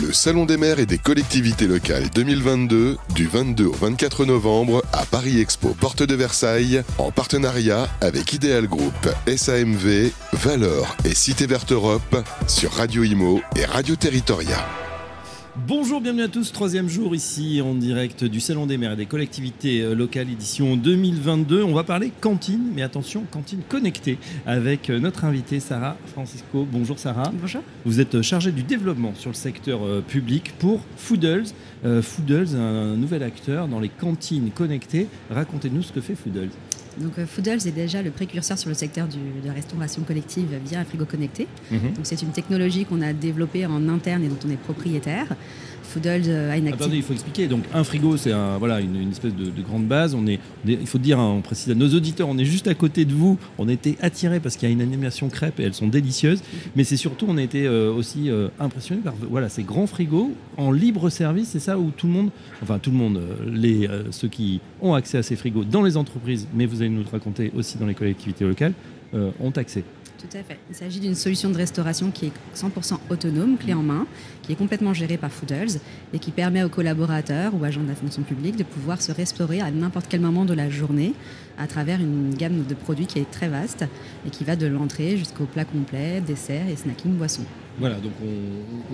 Le Salon des maires et des collectivités locales 2022 du 22 au 24 novembre à Paris Expo Porte de Versailles en partenariat avec Ideal Group, SAMV, Valor et Cité Verte Europe sur Radio Imo et Radio Territoria. Bonjour, bienvenue à tous. Troisième jour ici en direct du Salon des maires et des collectivités euh, locales édition 2022. On va parler cantine, mais attention, cantine connectée avec euh, notre invitée Sarah Francisco. Bonjour Sarah. Bonjour. Vous êtes euh, chargée du développement sur le secteur public pour Foodles. Foodles, un nouvel acteur dans les cantines connectées. Racontez-nous ce que fait Foodles. Donc Foodles est déjà le précurseur sur le secteur de la restauration collective via un frigo connecté. Mhm. Donc c'est une technologie qu'on a développée en interne et dont on est propriétaire. Euh, il faut expliquer. Donc un frigo, c'est une, espèce de, grande base. Il faut dire, hein, on précise à nos auditeurs, on est juste à côté de vous. On était attirés parce qu'il y a une animation crêpe et elles sont délicieuses. Mais c'est surtout, on a été euh, aussi euh, impressionnés par ces grands frigos en libre service. C'est ça où tout le monde, enfin tout le monde, les, ceux qui ont accès à ces frigos dans les entreprises, mais vous allez nous le raconter aussi dans les collectivités locales, ont accès. Tout à fait. Il s'agit d'une solution de restauration qui est 100% autonome, clé en main, qui est complètement gérée par Foodles et qui permet aux collaborateurs ou agents de la fonction publique de pouvoir se restaurer à n'importe quel moment de la journée à travers une gamme de produits qui est très vaste et qui va de l'entrée jusqu'au plat complet, dessert et snacking boisson. Voilà, donc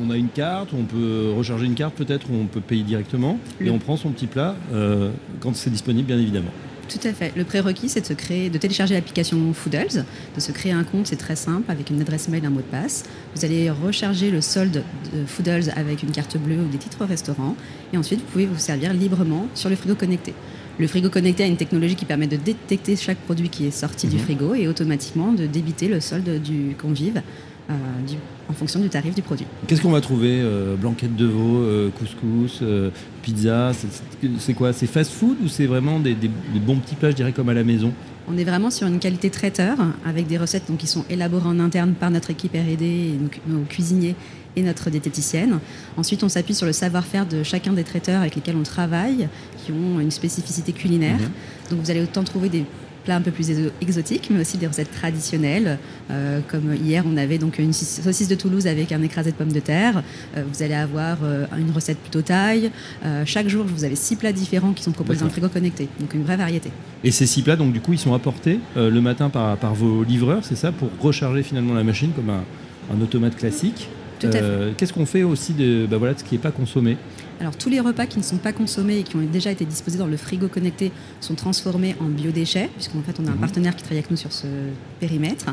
on, a une carte, on peut recharger une carte peut-être, ou on peut payer directement, et on prend son petit plat euh, quand c'est disponible, bien évidemment. Tout à fait. Le prérequis, c'est de, se créer, de télécharger l'application Foodles, de se créer un compte, c'est très simple, avec une adresse mail, un mot de passe. Vous allez recharger le solde de Foodles avec une carte bleue ou des titres restaurant, et ensuite vous pouvez vous servir librement sur le frigo connecté. Le frigo connecté a une technologie qui permet de détecter chaque produit qui est sorti du mhm. frigo et automatiquement de débiter le solde du convive euh, en fonction du tarif du produit. Qu'est-ce qu'on va trouver euh, Blanquette de veau, euh, couscous, pizza C'est quoi C'est fast food ou c'est vraiment des, bons petits plats, je dirais, comme à la maison? On est vraiment sur une qualité traiteur avec des recettes donc, qui sont élaborées en interne par notre équipe R&D nos, cuisiniers et notre diététicienne. Ensuite, on s'appuie sur le savoir-faire de chacun des traiteurs avec lesquels on travaille, qui ont une spécificité culinaire. Mhm. Donc vous allez autant trouver des un peu plus exotiques, mais aussi des recettes traditionnelles. Euh, comme hier, on avait donc une saucisse de Toulouse avec un écrasé de pommes de terre. Euh, vous allez avoir euh, une recette plutôt taille. chaque jour, vous avez six plats différents qui sont proposés dans le frigo connecté. Donc une vraie variété. Et ces six plats, donc du coup, ils sont apportés le matin par, par vos livreurs, c'est ça, pour recharger finalement la machine comme un, un automate classique. Qu'est-ce qu'on fait aussi de, bah voilà, de ce qui n'est pas consommé? Alors tous les repas qui ne sont pas consommés et qui ont déjà été disposés dans le frigo connecté sont transformés en biodéchets, puisqu'en fait on a un mhm. partenaire qui travaille avec nous sur ce périmètre.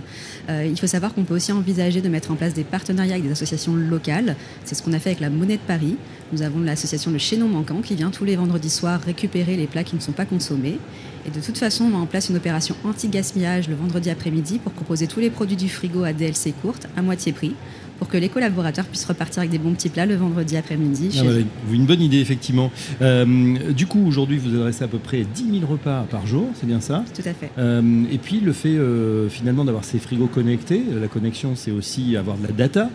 Euh, il faut savoir qu'on peut aussi envisager de mettre en place des partenariats avec des associations locales. C'est ce qu'on a fait avec la Monnaie de Paris. Nous avons l'association Le Chaînon Manquant qui vient tous les vendredis soirs récupérer les plats qui ne sont pas consommés. Et de toute façon, on met en place une opération anti-gaspillage le vendredi après-midi pour proposer tous les produits du frigo à DLC courte à moitié prix pour que les collaborateurs puissent repartir avec des bons petits plats le vendredi après-midi. Ah une bonne idée, effectivement. Euh, du coup, aujourd'hui, vous adressez à peu près 10 000 repas par jour, c'est bien ça? Tout à fait. Euh, et puis, le fait euh, finalement d'avoir ces frigos connectés, la connexion, c'est aussi avoir de la data,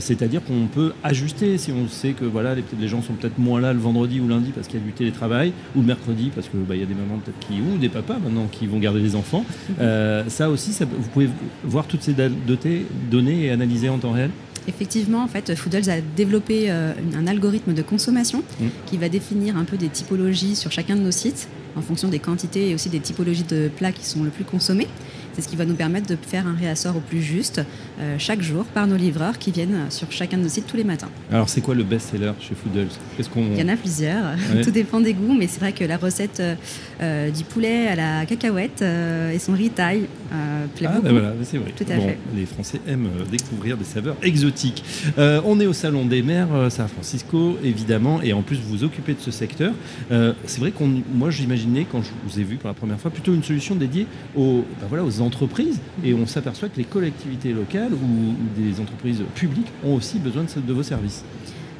c'est-à-dire qu'on peut ajuster si on sait que voilà, les, les gens sont peut-être moins là le vendredi ou lundi parce qu'il y a du télétravail, ou le mercredi parce qu'il bah, y a des mamans peut-être qui, ou des papas maintenant qui vont garder les enfants. Ça aussi, ça, vous pouvez voir toutes ces données et analyser en temps réel? Effectivement, en fait, Foodles a développé euh, un algorithme de consommation mmh. qui va définir un peu des typologies sur chacun de nos sites en fonction des quantités et aussi des typologies de plats qui sont le plus consommés. C'est ce qui va nous permettre de faire un réassort au plus juste euh, chaque jour par nos livreurs qui viennent sur chacun de nos sites tous les matins. Alors c'est quoi le best-seller chez Foodles? Qu'on... Il y en a plusieurs, tout dépend des goûts, mais c'est vrai que la recette euh, du poulet à la cacahuète et son riz taille plaît ah, beaucoup. Ben voilà, c'est vrai. Tout à fait. Les Français aiment découvrir des saveurs exotiques. on est au Salon des Mers, San Francisco, évidemment, et en plus vous vous occupez de ce secteur. c'est vrai qu'on, moi j'imaginais quand je vous ai vu pour la première fois plutôt une solution dédiée aux, ben voilà, aux et on s'aperçoit que les collectivités locales ou, des entreprises publiques ont aussi besoin de vos services.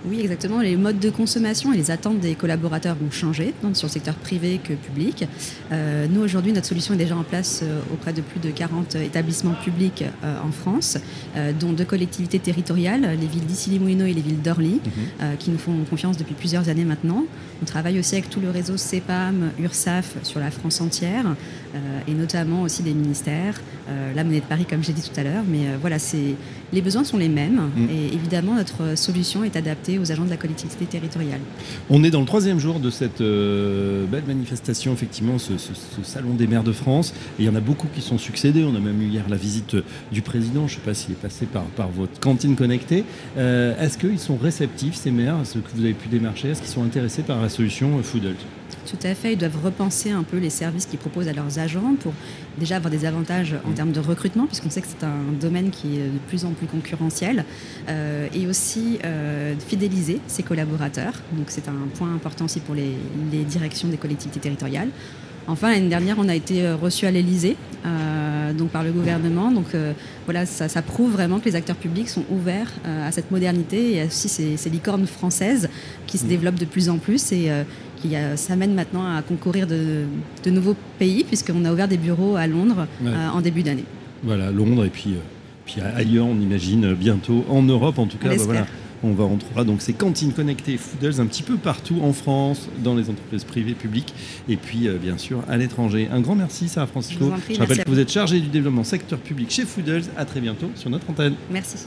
Oui, exactement. Les modes de consommation et les attentes des collaborateurs vont changer, tant sur le secteur privé que public. Euh, nous, aujourd'hui, notre solution est déjà en place euh, auprès de plus de 40 établissements publics euh, en France, dont deux collectivités territoriales, les villes d'Issy-les-Moulineaux et les villes d'Orly, mhm. qui nous font confiance depuis plusieurs années maintenant. On travaille aussi avec tout le réseau CEPAM, URSAF sur la France entière, et notamment aussi des ministères, la monnaie de Paris, comme j'ai dit tout à l'heure. Mais voilà, c'est les besoins sont les mêmes mm. et évidemment notre solution est adaptée aux agents de la collectivité territoriale. On est dans le troisième jour de cette euh, belle manifestation, effectivement, ce, salon des maires de France. Il y en a beaucoup qui sont succédés. On a même eu hier la visite du président. Je ne sais pas s'il est passé par, votre cantine connectée. Euh, est-ce qu'ils sont réceptifs, ces maires, ce que vous avez pu démarcher? Est-ce qu'ils sont intéressés par la solution Foodle? Tout à fait. Ils doivent repenser un peu les services qu'ils proposent à leurs agents pour déjà avoir des avantages en termes de recrutement, puisqu'on sait que c'est un domaine qui est de plus en plus concurrentiel, euh, et aussi euh, fidéliser ses collaborateurs. Donc c'est un point important aussi pour les, directions des collectivités territoriales. Enfin, l'année dernière, on a été euh, reçu à l'Elysée, donc par le gouvernement. Donc voilà, ça, prouve vraiment que les acteurs publics sont ouverts à cette modernité et aussi ces, ces licornes françaises qui se développent de plus en plus. Et qui s'amène maintenant à concourir de, nouveaux pays, puisqu'on a ouvert des bureaux à Londres euh, en début d'année. Voilà, Londres et puis, euh, puis ailleurs, on imagine bientôt, en Europe en tout cas. Bah, voilà. On va on trouvera donc ces cantines connectées Foodles un petit peu partout en France, dans les entreprises privées, publiques et puis euh, bien sûr à l'étranger. Un grand merci Sarah Francisco. Je, rappelle que vous êtes chargé du développement secteur public chez Foodles. À très bientôt sur notre antenne. Merci.